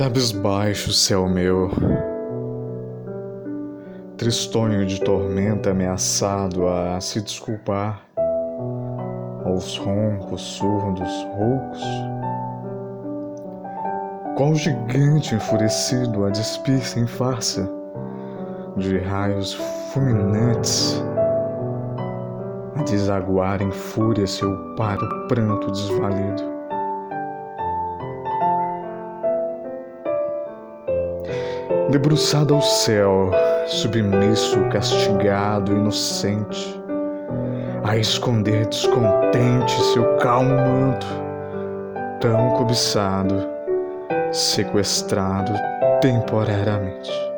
Cabisbaixo, céu meu, tristonho de tormenta ameaçado a se desculpar, aos roncos surdos, roucos, qual gigante enfurecido a despir-se em farsa de raios fulminantes, desaguar em fúria seu paro pranto desvalido. Debruçado ao céu, submisso, castigado, inocente, a esconder descontente seu calmo manto, tão cobiçado, sequestrado temporariamente.